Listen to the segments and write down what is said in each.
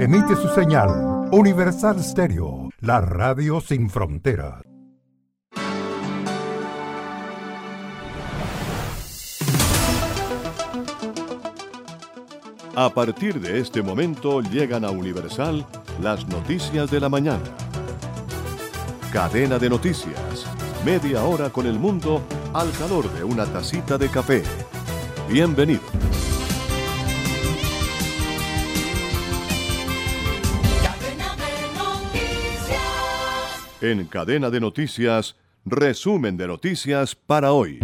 Emite su señal Universal Stereo, la radio sin fronteras. A partir de este momento llegan a Universal las noticias de la mañana. Cadena de noticias. Media hora con el mundo al calor de una tacita de café. Bienvenido. En cadena de noticias, resumen de noticias para hoy.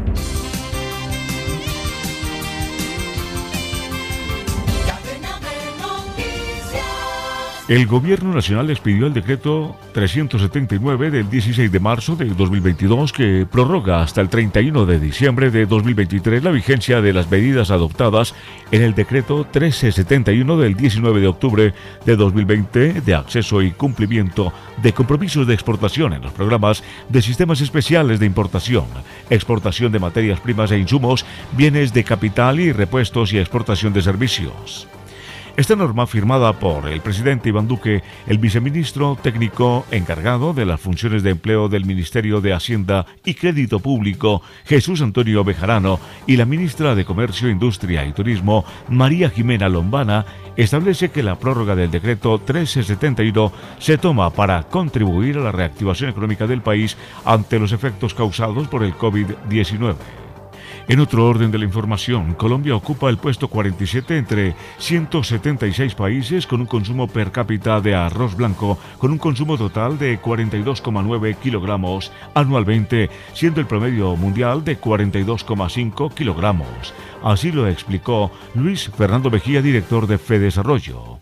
El Gobierno Nacional expidió el decreto 379 del 16 de marzo de 2022 que prorroga hasta el 31 de diciembre de 2023 la vigencia de las medidas adoptadas en el decreto 1371 del 19 de octubre de 2020 de acceso y cumplimiento de compromisos de exportación en los programas de sistemas especiales de importación, exportación de materias primas e insumos, bienes de capital y repuestos y exportación de servicios. Esta norma, firmada por el presidente Iván Duque, el viceministro técnico encargado de las funciones de empleo del Ministerio de Hacienda y Crédito Público, Jesús Antonio Bejarano, y la ministra de Comercio, Industria y Turismo, María Jimena Lombana, establece que la prórroga del decreto 1371 se toma para contribuir a la reactivación económica del país ante los efectos causados por el COVID-19. En otro orden de la información, Colombia ocupa el puesto 47 entre 176 países con un consumo per cápita de arroz blanco con un consumo total de 42,9 kilogramos anualmente, siendo el promedio mundial de 42,5 kilogramos. Así lo explicó Luis Fernando Mejía, director de FEDesarrollo.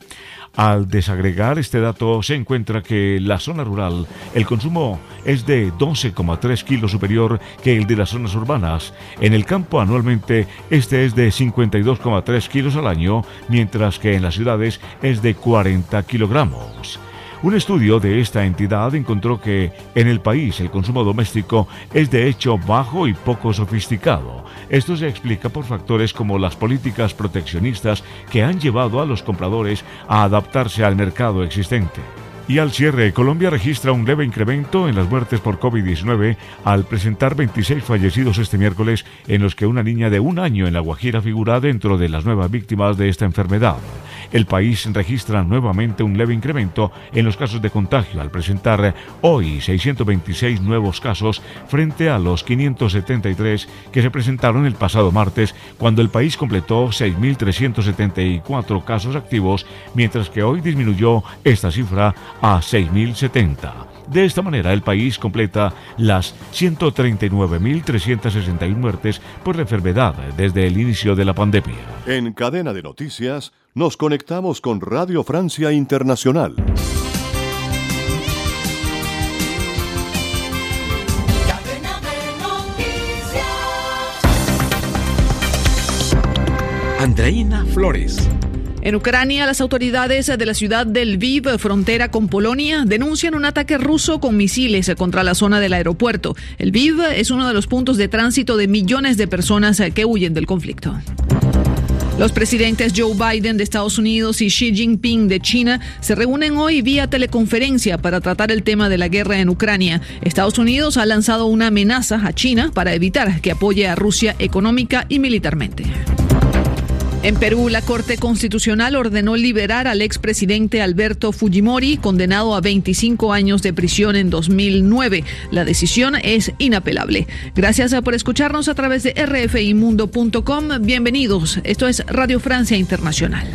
Al desagregar este dato se encuentra que la zona rural el consumo es de 12,3 kilos superior que el de las zonas urbanas. En el campo anualmente este es de 52,3 kilos al año, mientras que en las ciudades es de 40 kilogramos. Un estudio de esta entidad encontró que en el país el consumo doméstico es de hecho bajo y poco sofisticado. Esto se explica por factores como las políticas proteccionistas que han llevado a los compradores a adaptarse al mercado existente. Y al cierre, Colombia registra un leve incremento en las muertes por COVID-19 al presentar 26 fallecidos este miércoles, en los que una niña de un año en La Guajira figura dentro de las nuevas víctimas de esta enfermedad. El país registra nuevamente un leve incremento en los casos de contagio al presentar hoy 626 nuevos casos frente a los 573 que se presentaron el pasado martes, cuando el país completó 6.374 casos activos, mientras que hoy disminuyó esta cifra a 6.070. De esta manera, el país completa las 139.361 muertes por la enfermedad desde el inicio de la pandemia. En cadena de noticias, nos conectamos con Radio Francia Internacional. Andreina Flores. En Ucrania, las autoridades de la ciudad del Lviv, frontera con Polonia, denuncian un ataque ruso con misiles contra la zona del aeropuerto. El Lviv es uno de los puntos de tránsito de millones de personas que huyen del conflicto. Los presidentes Joe Biden de Estados Unidos y Xi Jinping de China se reúnen hoy vía teleconferencia para tratar el tema de la guerra en Ucrania. Estados Unidos ha lanzado una amenaza a China para evitar que apoye a Rusia económica y militarmente. En Perú, la Corte Constitucional ordenó liberar al expresidente Alberto Fujimori, condenado a 25 años de prisión en 2009. La decisión es inapelable. Gracias por escucharnos a través de rfimundo.com. Bienvenidos. Esto es Radio Francia Internacional.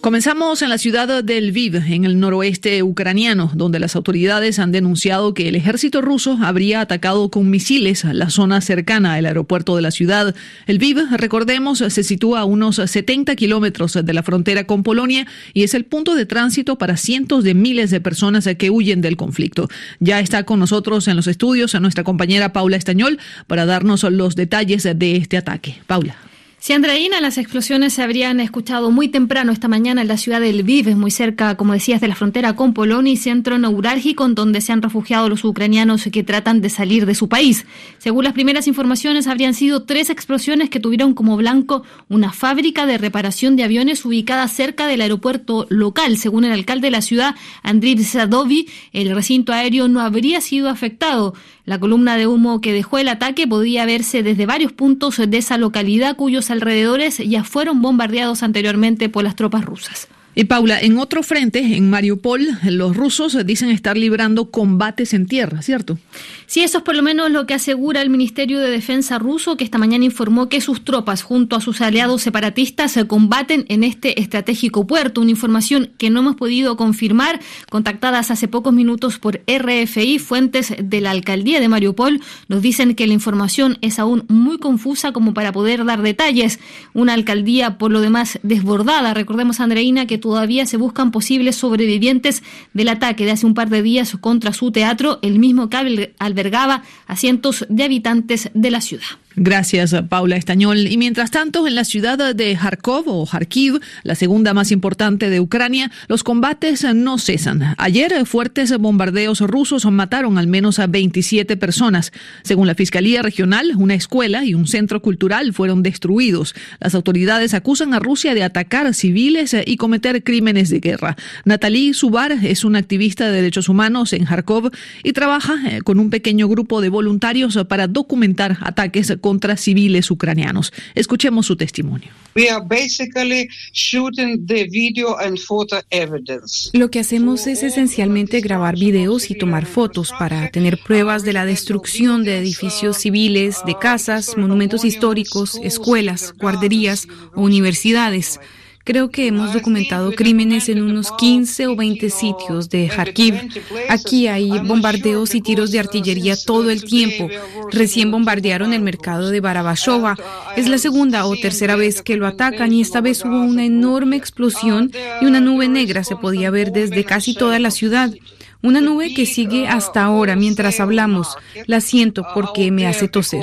Comenzamos en la ciudad de Lviv, en el noroeste ucraniano, donde las autoridades han denunciado que el ejército ruso habría atacado con misiles la zona cercana al aeropuerto de la ciudad. Lviv, recordemos, se sitúa a unos 70 kilómetros de la frontera con Polonia y es el punto de tránsito para cientos de miles de personas que huyen del conflicto. Ya está con nosotros en los estudios a nuestra compañera Paula Estañol para darnos los detalles de este ataque. Paula. Si Andreina, las explosiones se habrían escuchado muy temprano esta mañana en la ciudad del Lviv, muy cerca, como decías, de la frontera con Polonia y centro neurálgico en donde se han refugiado los ucranianos que tratan de salir de su país. Según las primeras informaciones, habrían sido tres explosiones que tuvieron como blanco una fábrica de reparación de aviones ubicada cerca del aeropuerto local. Según el alcalde de la ciudad, Andriy Sadovi, el recinto aéreo no habría sido afectado. La columna de humo que dejó el ataque podía verse desde varios puntos de esa localidad cuyos alrededores ya fueron bombardeados anteriormente por las tropas rusas. Y Paula, en otro frente, en Mariupol, los rusos dicen estar librando combates en tierra, ¿cierto? Sí, eso es por lo menos lo que asegura el Ministerio de Defensa ruso, que esta mañana informó que sus tropas, junto a sus aliados separatistas, se combaten en este estratégico puerto. Una información que no hemos podido confirmar, contactadas hace pocos minutos por RFI, fuentes de la alcaldía de Mariupol, nos dicen que la información es aún muy confusa como para poder dar detalles. Una alcaldía, por lo demás, desbordada. Recordemos, Andreina, que todavía se buscan posibles sobrevivientes del ataque de hace un par de días contra su teatro, el mismo que albergaba a cientos de habitantes de la ciudad. Gracias, Paula Estañol. Y mientras tanto, en la ciudad de Kharkov o Kharkiv, la segunda más importante de Ucrania, los combates no cesan. Ayer, fuertes bombardeos rusos mataron al menos a 27 personas. Según la Fiscalía Regional, una escuela y un centro cultural fueron destruidos. Las autoridades acusan a Rusia de atacar civiles y cometer crímenes de guerra. Natalie Subar es una activista de derechos humanos en Kharkov y trabaja eh, con un pequeño grupo de voluntarios para documentar ataques contra civiles ucranianos. Escuchemos su testimonio. Lo que hacemos es esencialmente grabar videos y tomar fotos para tener pruebas de la destrucción de edificios civiles, de casas, monumentos históricos, escuelas, guarderías o universidades. Creo que hemos documentado crímenes en unos 15 o 20 sitios de Kharkiv. Aquí hay bombardeos y tiros de artillería todo el tiempo. Recién bombardearon el mercado de Barabashova. Es la segunda o tercera vez que lo atacan y esta vez hubo una enorme explosión y una nube negra se podía ver desde casi toda la ciudad. Una nube que sigue hasta ahora mientras hablamos. La siento porque me hace toser.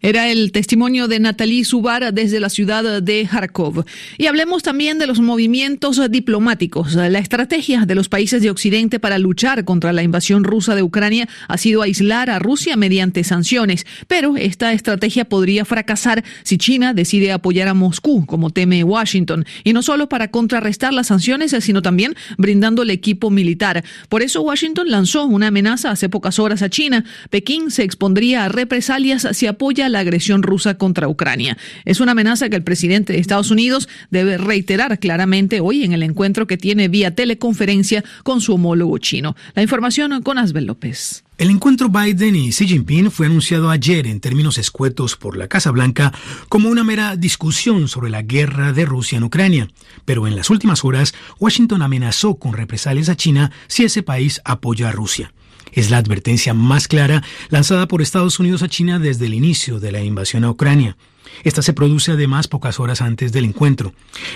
Era el testimonio de Natalie Subar desde la ciudad de Kharkov. Y hablemos también de los movimientos diplomáticos. La estrategia de los países de Occidente para luchar contra la invasión rusa de Ucrania ha sido aislar a Rusia mediante sanciones. Pero esta estrategia podría fracasar si China decide apoyar a Moscú, como teme Washington. Y no solo para contrarrestar las sanciones, sino también brindando el equipo militar. Por eso Washington lanzó una amenaza hace pocas horas a China. Pekín se expondría a represalias si la agresión rusa contra Ucrania. Es una amenaza que el presidente de Estados Unidos debe reiterar claramente hoy en el encuentro que tiene vía teleconferencia con su homólogo chino. La información con Asbel López. El encuentro Biden y Xi Jinping fue anunciado ayer en términos escuetos por la Casa Blanca como una mera discusión sobre la guerra de Rusia en Ucrania, pero en las últimas horas Washington amenazó con represalias a China si ese país apoya a Rusia. Es la advertencia más clara lanzada por Estados Unidos a China desde el inicio de la invasión a Ucrania. Esta se produce además pocas horas antes del encuentro.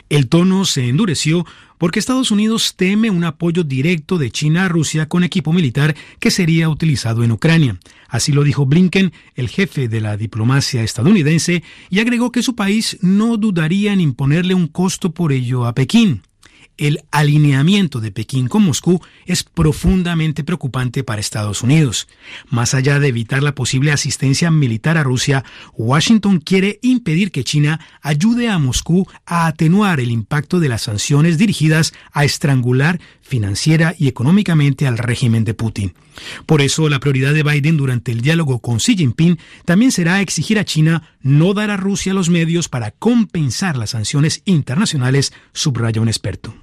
El tono se endureció porque Estados Unidos teme un apoyo directo de China a Rusia con equipo militar que sería utilizado en Ucrania. Así lo dijo Blinken, el jefe de la diplomacia estadounidense, y agregó que su país no dudaría en imponerle un costo por ello a Pekín el alineamiento de Pekín con Moscú es profundamente preocupante para Estados Unidos. Más allá de evitar la posible asistencia militar a Rusia, Washington quiere impedir que China ayude a Moscú a atenuar el impacto de las sanciones dirigidas a estrangular financiera y económicamente al régimen de Putin. Por eso, la prioridad de Biden durante el diálogo con Xi Jinping también será exigir a China no dar a Rusia los medios para compensar las sanciones internacionales, subraya un experto.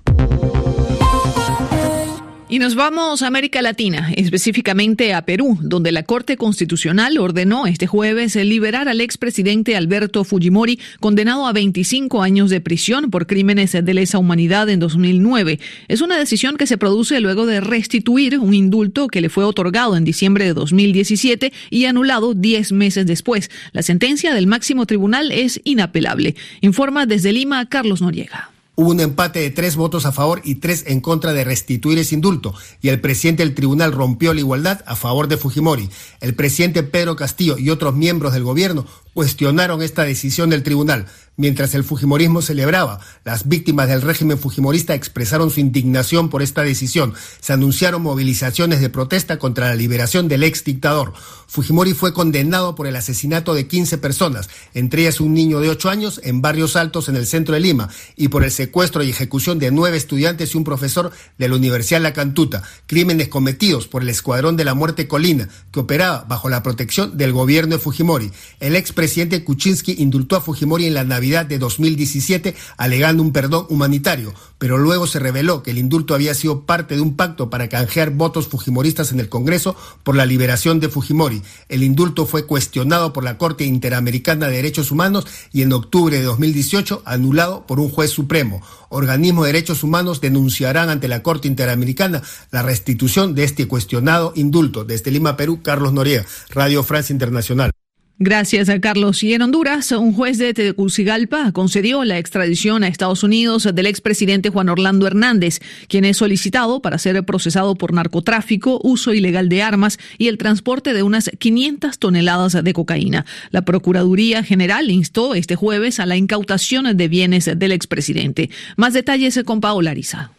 Y nos vamos a América Latina, específicamente a Perú, donde la Corte Constitucional ordenó este jueves liberar al expresidente Alberto Fujimori, condenado a 25 años de prisión por crímenes de lesa humanidad en 2009. Es una decisión que se produce luego de restituir un indulto que le fue otorgado en diciembre de 2017 y anulado 10 meses después. La sentencia del máximo tribunal es inapelable. Informa desde Lima Carlos Noriega. Hubo un empate de tres votos a favor y tres en contra de restituir ese indulto, y el presidente del tribunal rompió la igualdad a favor de Fujimori. El presidente Pedro Castillo y otros miembros del gobierno cuestionaron esta decisión del tribunal. Mientras el Fujimorismo celebraba, las víctimas del régimen Fujimorista expresaron su indignación por esta decisión. Se anunciaron movilizaciones de protesta contra la liberación del ex dictador. Fujimori fue condenado por el asesinato de 15 personas, entre ellas un niño de 8 años, en barrios altos en el centro de Lima, y por el secuestro y ejecución de nueve estudiantes y un profesor de la Universidad La Cantuta, crímenes cometidos por el Escuadrón de la Muerte Colina, que operaba bajo la protección del gobierno de Fujimori. El expresidente Kuczynski indultó a Fujimori en la Navidad de 2017 alegando un perdón humanitario, pero luego se reveló que el indulto había sido parte de un pacto para canjear votos fujimoristas en el Congreso por la liberación de Fujimori. El indulto fue cuestionado por la Corte Interamericana de Derechos Humanos y en octubre de 2018 anulado por un juez supremo. Organismos de derechos humanos denunciarán ante la Corte Interamericana la restitución de este cuestionado indulto. Desde Lima, Perú, Carlos Noriega, Radio Francia Internacional. Gracias a Carlos. Y en Honduras, un juez de Tegucigalpa concedió la extradición a Estados Unidos del expresidente Juan Orlando Hernández, quien es solicitado para ser procesado por narcotráfico, uso ilegal de armas y el transporte de unas 500 toneladas de cocaína. La Procuraduría General instó este jueves a la incautación de bienes del expresidente. Más detalles con Paola Ariza.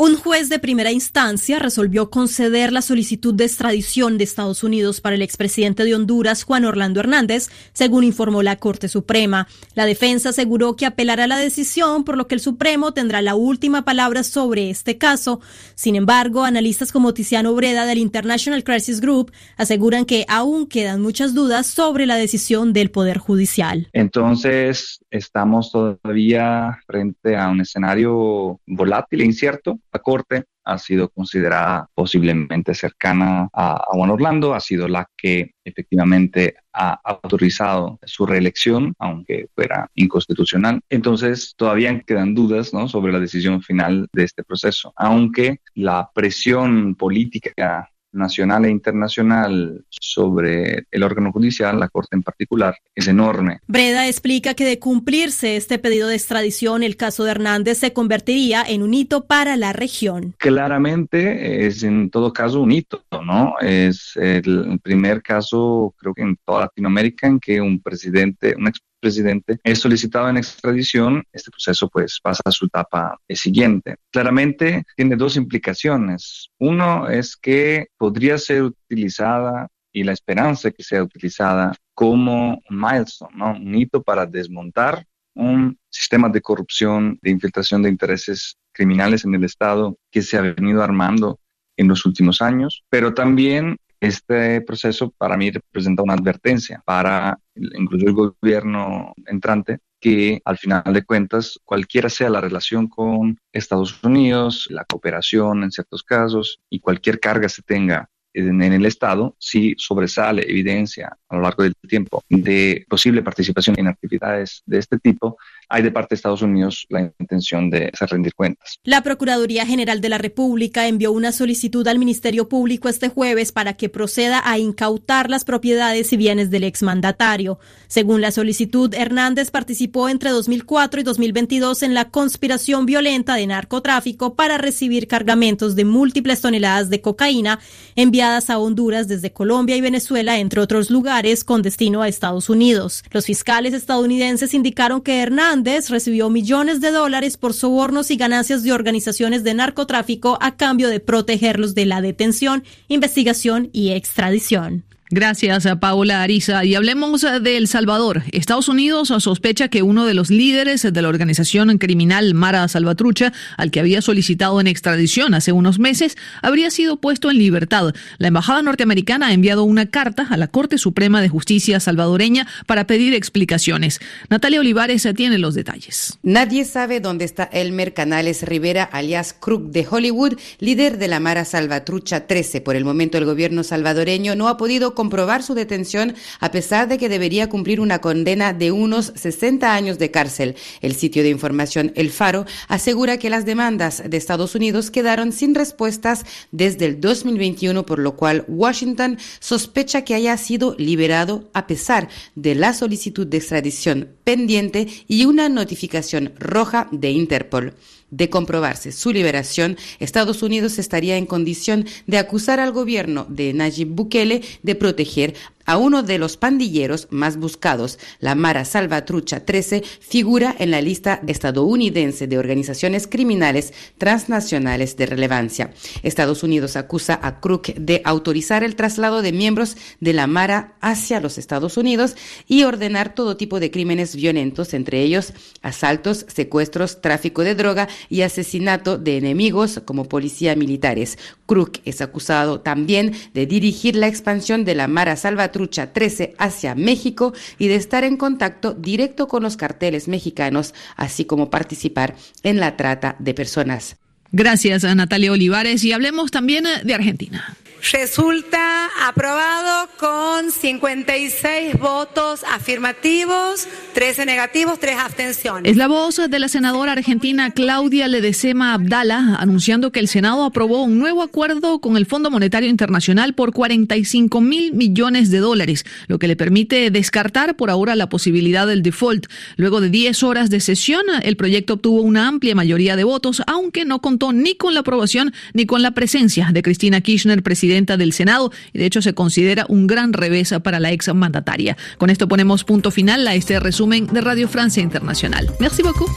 Un juez de primera instancia resolvió conceder la solicitud de extradición de Estados Unidos para el expresidente de Honduras, Juan Orlando Hernández, según informó la Corte Suprema. La defensa aseguró que apelará la decisión, por lo que el Supremo tendrá la última palabra sobre este caso. Sin embargo, analistas como Tiziano Breda del International Crisis Group aseguran que aún quedan muchas dudas sobre la decisión del Poder Judicial. Entonces, estamos todavía frente a un escenario volátil e incierto Corte ha sido considerada posiblemente cercana a, Juan Orlando, ha sido la que efectivamente ha autorizado su reelección, aunque fuera inconstitucional. Entonces, todavía quedan dudas ¿no? sobre la decisión final de este proceso, aunque la presión política nacional e internacional sobre el órgano judicial, la Corte en particular, es enorme. Breda explica que de cumplirse este pedido de extradición, el caso de Hernández se convertiría en un hito para la región. Claramente es en todo caso un hito, ¿no? Es el primer caso, creo que en toda Latinoamérica, en que un presidente, un presidente es solicitado en extradición, este proceso pues pasa a su etapa siguiente. Claramente tiene dos implicaciones. Uno es que podría ser utilizada y la esperanza que sea utilizada como un milestone, ¿no? un hito para desmontar un sistema de corrupción, de infiltración de intereses criminales en el Estado que se ha venido armando en los últimos años, pero también este proceso para mí representa una advertencia para incluso el gobierno entrante que al final de cuentas, cualquiera sea la relación con Estados Unidos, la cooperación en ciertos casos y cualquier carga se tenga en, el Estado, si sobresale evidencia a lo largo del tiempo de posible participación en actividades de este tipo, hay de parte de Estados Unidos la intención de hacer rendir cuentas. La Procuraduría General de la República envió una solicitud al Ministerio Público este jueves para que proceda a incautar las propiedades y bienes del exmandatario. Según la solicitud, Hernández participó entre 2004 y 2022 en la conspiración violenta de narcotráfico para recibir cargamentos de múltiples toneladas de cocaína enviadas a Honduras desde Colombia y Venezuela, entre otros lugares, con destino a Estados Unidos. Los fiscales estadounidenses indicaron que Hernández recibió millones de dólares por sobornos y ganancias de organizaciones de narcotráfico a cambio de protegerlos de la detención, investigación y extradición. Gracias a Paula Ariza. Y hablemos de El Salvador. Estados Unidos sospecha que uno de los líderes de la organización criminal Mara Salvatrucha, al que había solicitado en extradición hace unos meses, habría sido puesto en libertad. La embajada norteamericana ha enviado una carta a la Corte Suprema de Justicia salvadoreña para pedir explicaciones. Natalia Olivares tiene los detalles. Nadie sabe dónde está Elmer Canales Rivera, alias Crook de Hollywood, líder de la Mara Salvatrucha 13. Por el momento, el gobierno salvadoreño no ha podido comprobar su detención a pesar de que debería cumplir una condena de unos 60 años de cárcel. El sitio de información El Faro asegura que las demandas de Estados Unidos quedaron sin respuestas desde el 2021, por lo cual Washington sospecha que haya sido liberado a pesar de la solicitud de extradición pendiente y una notificación roja de Interpol. De comprobarse su liberación, Estados Unidos estaría en condición de acusar al gobierno de Nayib Bukele de proteger a uno de los pandilleros más buscados. La Mara Salvatrucha 13 figura en la lista estadounidense de organizaciones criminales transnacionales de relevancia. Estados Unidos acusa a Crook de autorizar el traslado de miembros de la Mara hacia los Estados Unidos y ordenar todo tipo de crímenes violentos, entre ellos asaltos, secuestros, tráfico de droga y asesinato de enemigos como policía militares. Crook es acusado también de dirigir la expansión de la Mara Salvatrucha Trucha 13 hacia México y de estar en contacto directo con los carteles mexicanos, así como participar en la trata de personas. Gracias a Natalia Olivares y hablemos también de Argentina. Resulta aprobado con 56 votos afirmativos, 13 negativos, 3 abstenciones. Es la voz de la senadora argentina Claudia Ledesema Abdala anunciando que el Senado aprobó un nuevo acuerdo con el Fondo Monetario Internacional por 45 mil millones de dólares, lo que le permite descartar por ahora la posibilidad del default. Luego de 10 horas de sesión, el proyecto obtuvo una amplia mayoría de votos, aunque no contó ni con la aprobación ni con la presencia de Cristina Kirchner, presidenta presidenta del Senado y de hecho se considera un gran revés para la ex mandataria. Con esto ponemos punto final a este resumen de Radio Francia Internacional. Merci beaucoup.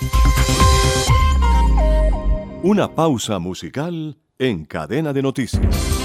Una pausa musical en cadena de noticias.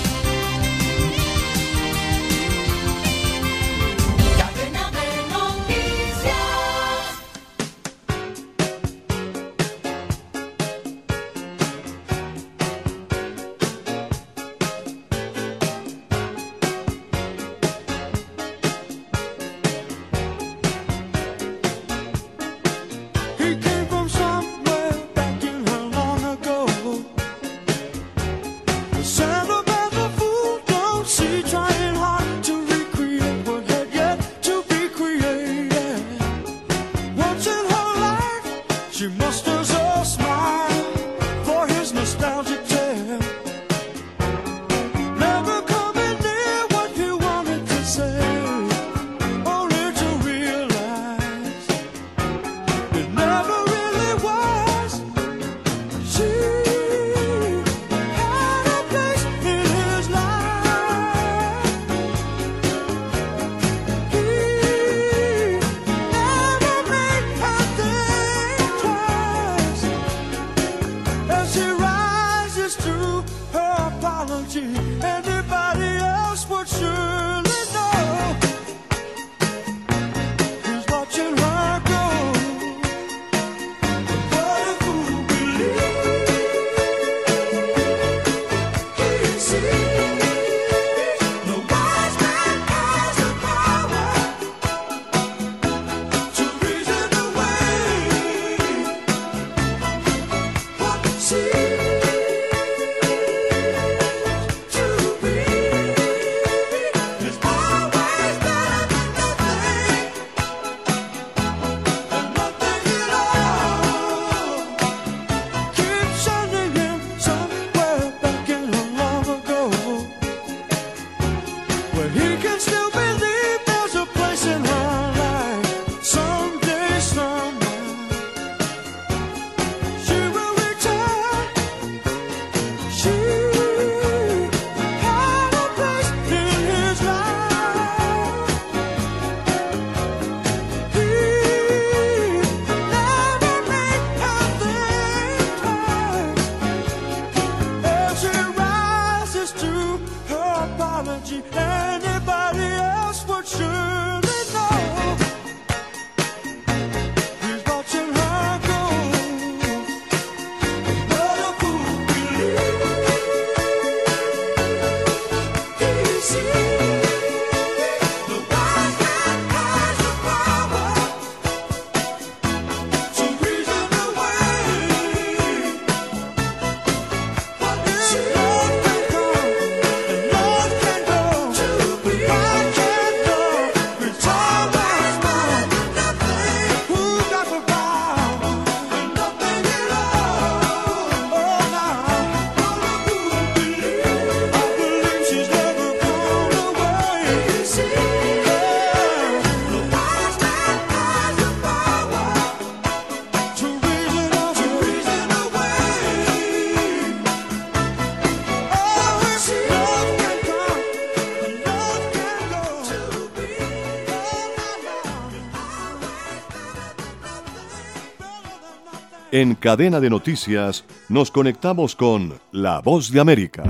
En cadena de noticias nos conectamos con La Voz de América.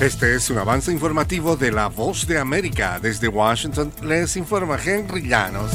Este es un avance informativo de La Voz de América. Desde Washington les informa Henry Llanos.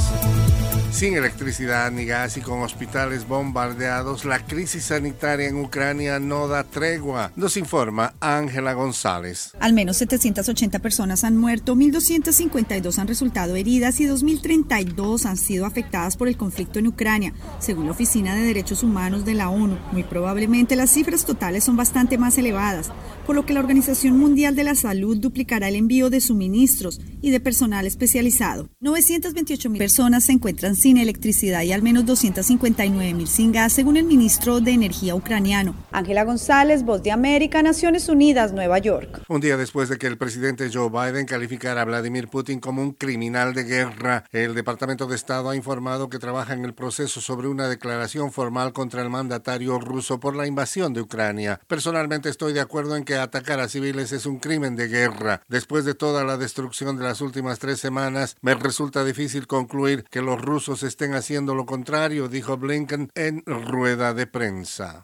Sin electricidad ni gas y con hospitales bombardeados, la crisis sanitaria en Ucrania no da tregua, nos informa Ángela González. Al menos 780 personas han muerto, 1.252 han resultado heridas y 2.032 han sido afectadas por el conflicto en Ucrania, según la Oficina de Derechos Humanos de la ONU. Muy probablemente las cifras totales son bastante más elevadas, por lo que la Organización Mundial de la Salud duplicará el envío de suministros y de personal especializado. 928 mil personas se encuentran sin electricidad y al menos 259 mil sin gas, según el ministro de Energía ucraniano. Ángela González, Voz de América, Naciones Unidas, Nueva York. Un día después de que el presidente Joe Biden calificara a Vladimir Putin como un criminal de guerra, el Departamento de Estado ha informado que trabaja en el proceso sobre una declaración formal contra el mandatario ruso por la invasión de Ucrania. Personalmente estoy de acuerdo en que atacar a civiles es un crimen de guerra. Después de toda la destrucción de las últimas tres semanas, me resulta difícil concluir que los rusos estén haciendo lo contrario, dijo Blinken en rueda de prensa.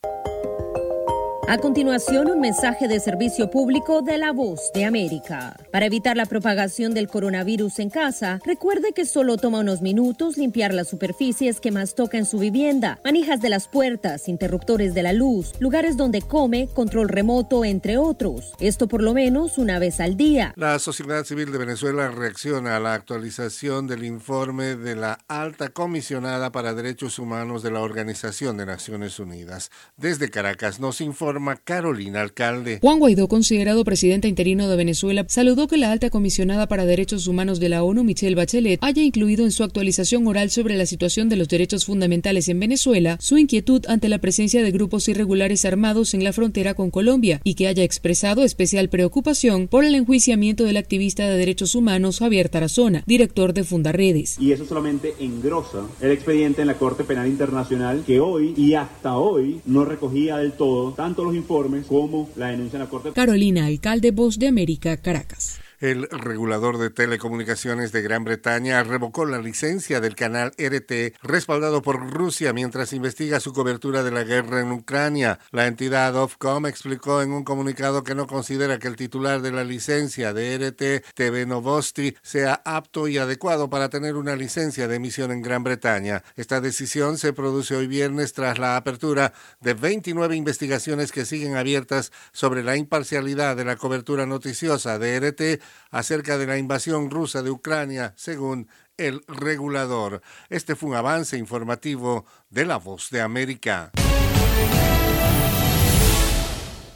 A continuación, un mensaje de servicio público de la voz de América. Para evitar la propagación del coronavirus en casa, recuerde que solo toma unos minutos limpiar las superficies que más toca en su vivienda, manijas de las puertas, interruptores de la luz, lugares donde come, control remoto, entre otros. Esto por lo menos una vez al día. La sociedad civil de Venezuela reacciona a la actualización del informe de la alta comisionada para derechos humanos de la Organización de Naciones Unidas. Desde Caracas nos informa Carolina Alcalde. Juan Guaidó, considerado presidente interino de Venezuela, saludó que la alta comisionada para derechos humanos de la ONU, Michelle Bachelet, haya incluido en su actualización oral sobre la situación de los derechos fundamentales en Venezuela su inquietud ante la presencia de grupos irregulares armados en la frontera con Colombia y que haya expresado especial preocupación por el enjuiciamiento del activista de derechos humanos Javier Tarazona, director de Fundaredes. Y eso solamente engrosa el expediente en la Corte Penal Internacional que hoy y hasta hoy no recogía del todo tanto los informes como la denuncia en la Corte. Carolina, alcalde Voz de América, Caracas. El regulador de telecomunicaciones de Gran Bretaña revocó la licencia del canal RT respaldado por Rusia mientras investiga su cobertura de la guerra en Ucrania. La entidad Ofcom explicó en un comunicado que no considera que el titular de la licencia de RT TV Novosti sea apto y adecuado para tener una licencia de emisión en Gran Bretaña. Esta decisión se produce hoy viernes tras la apertura de 29 investigaciones que siguen abiertas sobre la imparcialidad de la cobertura noticiosa de RT acerca de la invasión rusa de Ucrania, según el regulador. Este fue un avance informativo de La Voz de América.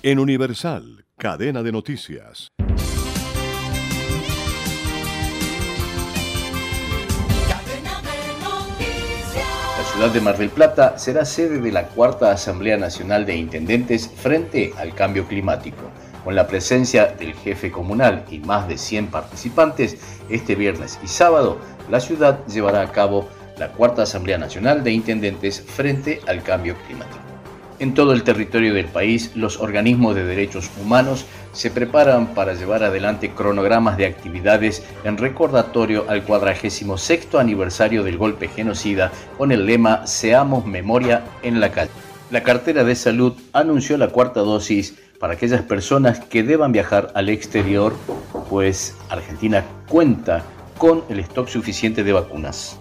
En Universal, cadena de noticias. La ciudad de Mar del Plata será sede de la cuarta Asamblea Nacional de Intendentes frente al cambio climático. Con la presencia del jefe comunal y más de 100 participantes, este viernes y sábado, la ciudad llevará a cabo la cuarta Asamblea Nacional de Intendentes frente al cambio climático. En todo el territorio del país, los organismos de derechos humanos se preparan para llevar adelante cronogramas de actividades en recordatorio al 46 aniversario del golpe genocida con el lema Seamos memoria en la calle. La cartera de salud anunció la cuarta dosis para aquellas personas que deban viajar al exterior, pues Argentina cuenta con el stock suficiente de vacunas.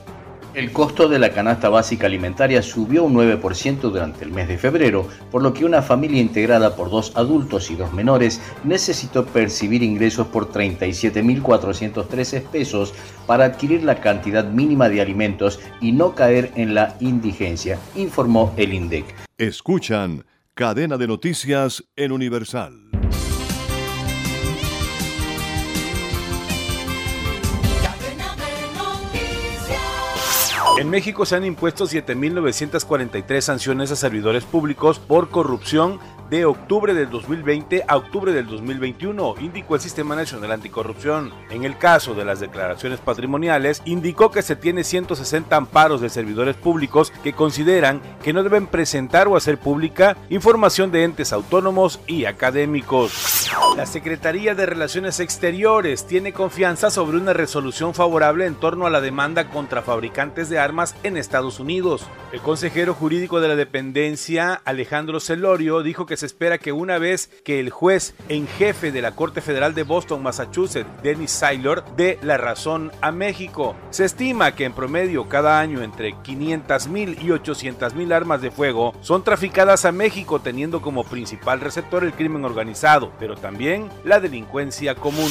El costo de la canasta básica alimentaria subió un 9% durante el mes de febrero, por lo que una familia integrada por dos adultos y dos menores necesitó percibir ingresos por 37.413 pesos para adquirir la cantidad mínima de alimentos y no caer en la indigencia, informó el INDEC. Escuchan Cadena de Noticias en Universal. En México se han impuesto 7.943 sanciones a servidores públicos por corrupción de octubre del 2020 a octubre del 2021, indicó el Sistema Nacional Anticorrupción. En el caso de las declaraciones patrimoniales, indicó que se tiene 160 amparos de servidores públicos que consideran que no deben presentar o hacer pública información de entes autónomos y académicos. La Secretaría de Relaciones Exteriores tiene confianza sobre una resolución favorable en torno a la demanda contra fabricantes de armas en Estados Unidos. El consejero jurídico de la dependencia, Alejandro Celorio, dijo que se espera que una vez que el juez en jefe de la Corte Federal de Boston, Massachusetts, Dennis Saylor, dé la razón a México. Se estima que en promedio cada año entre 500 mil y 800 mil armas de fuego son traficadas a México teniendo como principal receptor el crimen organizado, pero también la delincuencia común.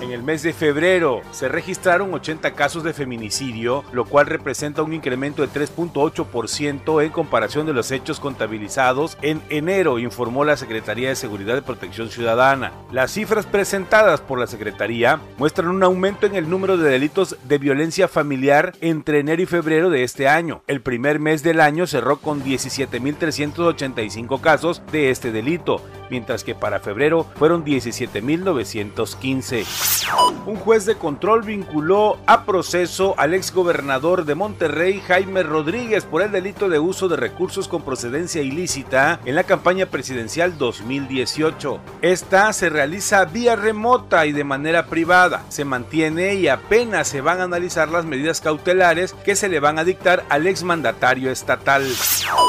En el mes de febrero se registraron 80 casos de feminicidio, lo cual representa un incremento de 3.8% en comparación de los hechos contabilizados en enero, informó la Secretaría de Seguridad y Protección Ciudadana. Las cifras presentadas por la Secretaría muestran un aumento en el número de delitos de violencia familiar entre enero y febrero de este año. El primer mes del año cerró con 17.385 casos de este delito, mientras que para febrero fueron 17.915. Un juez de control vinculó a proceso al exgobernador de Monterrey, Jaime Rodríguez, por el delito de uso de recursos con procedencia ilícita en la campaña presidencial 2018. Esta se realiza vía remota y de manera privada. Se mantiene y apenas se van a analizar las medidas cautelares que se le van a dictar al exmandatario estatal.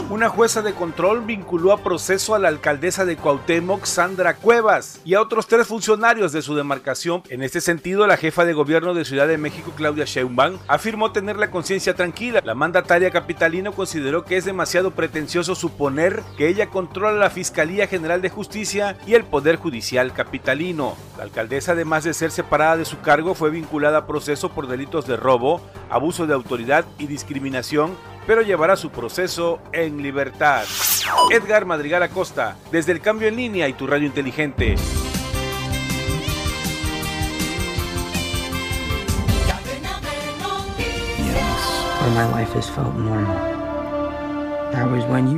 Una jueza de control vinculó a proceso a la alcaldesa de Cuauhtémoc, Sandra Cuevas, y a otros tres funcionarios de su demarcación. En este sentido, la jefa de gobierno de Ciudad de México, Claudia Sheinbaum, afirmó tener la conciencia tranquila. La mandataria capitalina consideró que es demasiado pretencioso suponer que ella controla la Fiscalía General de Justicia y el Poder Judicial capitalino. La alcaldesa, además de ser separada de su cargo, fue vinculada a proceso por delitos de robo, abuso de autoridad y discriminación pero llevará su proceso en libertad. Edgar Madrigal Acosta, desde el cambio en línea y tu radio inteligente.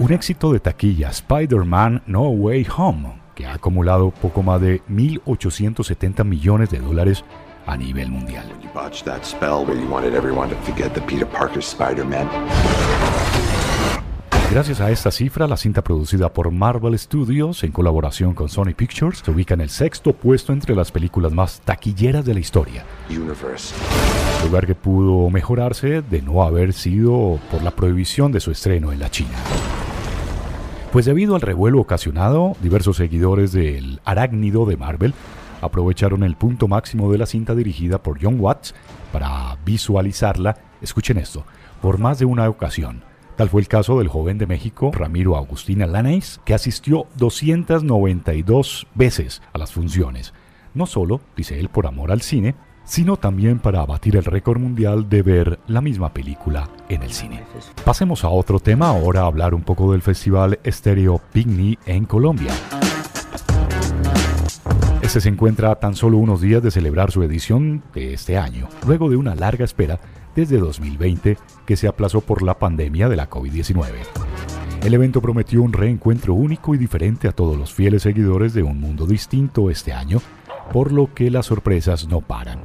Un éxito de taquilla, Spider-Man No Way Home, que ha acumulado poco más de 1.870 millones de dólares a nivel mundial. Gracias a esta cifra, la cinta producida por Marvel Studios en colaboración con Sony Pictures se ubica en el sexto puesto entre las películas más taquilleras de la historia. Lugar que pudo mejorarse de no haber sido por la prohibición de su estreno en la China. Pues debido al revuelo ocasionado, diversos seguidores del arácnido de Marvel aprovecharon el punto máximo de la cinta dirigida por John Watts para visualizarla, escuchen esto, por más de una ocasión. Tal fue el caso del joven de México, Ramiro Agustín Lanais, que asistió 292 veces a las funciones. No solo, dice él, por amor al cine, sino también para batir el récord mundial de ver la misma película en el cine. Pasemos a otro tema, ahora a hablar un poco del festival Stereo Picnic en Colombia. Este se encuentra a tan solo unos días de celebrar su edición de este año, luego de una larga espera desde 2020 que se aplazó por la pandemia de la COVID-19. El evento prometió un reencuentro único y diferente a todos los fieles seguidores de un mundo distinto este año, por lo que las sorpresas no paran.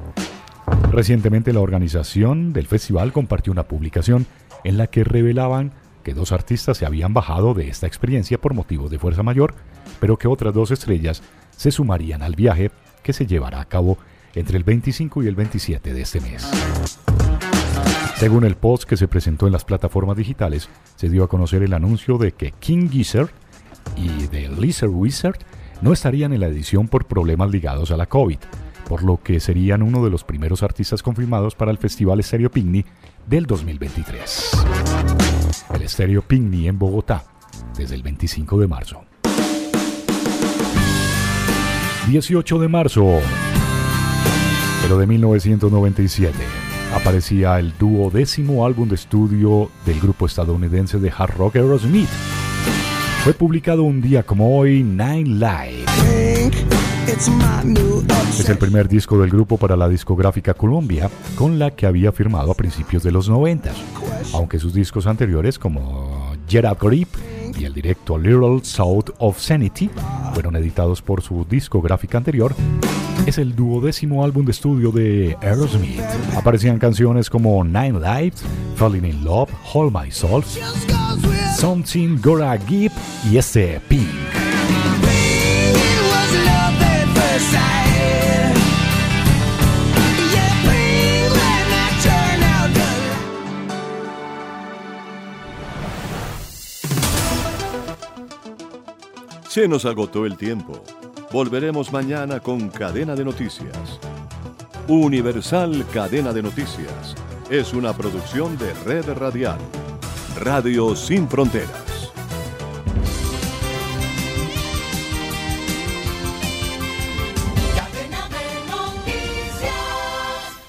Recientemente la organización del festival compartió una publicación en la que revelaban que dos artistas se habían bajado de esta experiencia por motivos de fuerza mayor, pero que otras dos estrellas se sumarían al viaje que se llevará a cabo entre el 25 y el 27 de este mes. Según el post que se presentó en las plataformas digitales, se dio a conocer el anuncio de que King Gizzard y The Lizard Wizard no estarían en la edición por problemas ligados a la COVID, por lo que serían uno de los primeros artistas confirmados para el Festival Stereo Picnic del 2023. El Stereo Picnic en Bogotá, desde el 25 de marzo. 18 de marzo, pero de 1997, aparecía el duodécimo álbum de estudio del grupo estadounidense de hard rock Aerosmith. Fue publicado un día como hoy, Nine Live. Es el primer disco del grupo para la discográfica Columbia, con la que había firmado a principios de los 90, aunque sus discos anteriores como Get Up Grip y el directo Little South of Sanity fueron editados por su discográfica anterior, es el duodécimo álbum de estudio de Aerosmith. Aparecían canciones como Nine Lives, Falling in Love, Hold My Soul, Something Gonna Give y ese Pink. Se nos agotó el tiempo. Volveremos mañana con Cadena de Noticias. Universal Cadena de Noticias es una producción de Red Radial. Radio Sin Fronteras.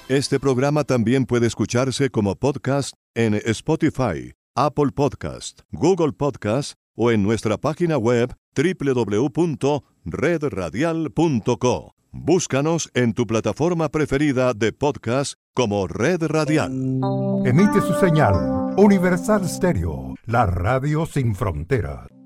Este programa también puede escucharse como podcast en Spotify, Apple Podcast, Google Podcast o en nuestra página web www.redradial.co. Búscanos en tu plataforma preferida de podcast como Red Radial. Emite su señal Universal Stereo, la radio sin fronteras.